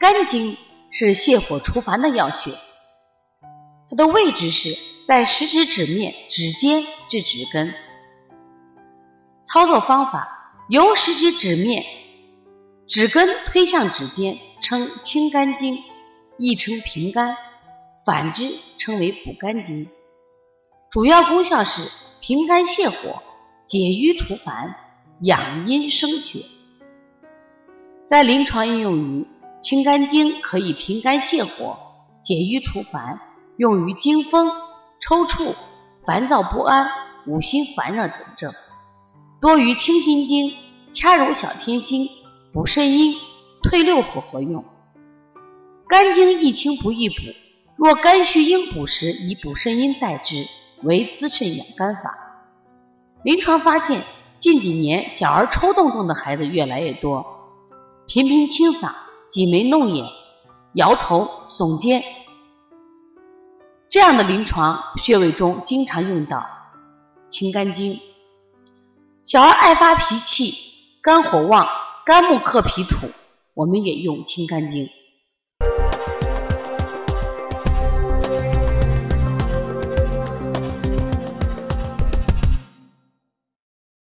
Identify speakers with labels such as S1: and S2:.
S1: 肝经是泻火除烦的要穴，它的位置是在食指指面、指尖至指根。操作方法：由食指指面、指根推向指尖，称清肝经，亦称平肝；反之称为补肝经。主要功效是平肝泻火、解瘀除烦、养阴生血。在临床应用于清肝经，可以平肝泻火、解瘀除烦，用于惊风、抽搐、烦躁不安、五心烦热等症，多于清心经、掐揉小天心、补肾阴、退六腑合用。肝经易清不易补，若肝虚应补时，以补肾阴代之，为滋肾养肝法。临床发现，近几年小儿抽动症的孩子越来越多。频频清嗓、挤眉弄眼、摇头耸肩，这样的临床穴位中经常用到清肝经。小儿爱发脾气、肝火旺、肝木克脾土，我们也用清肝经。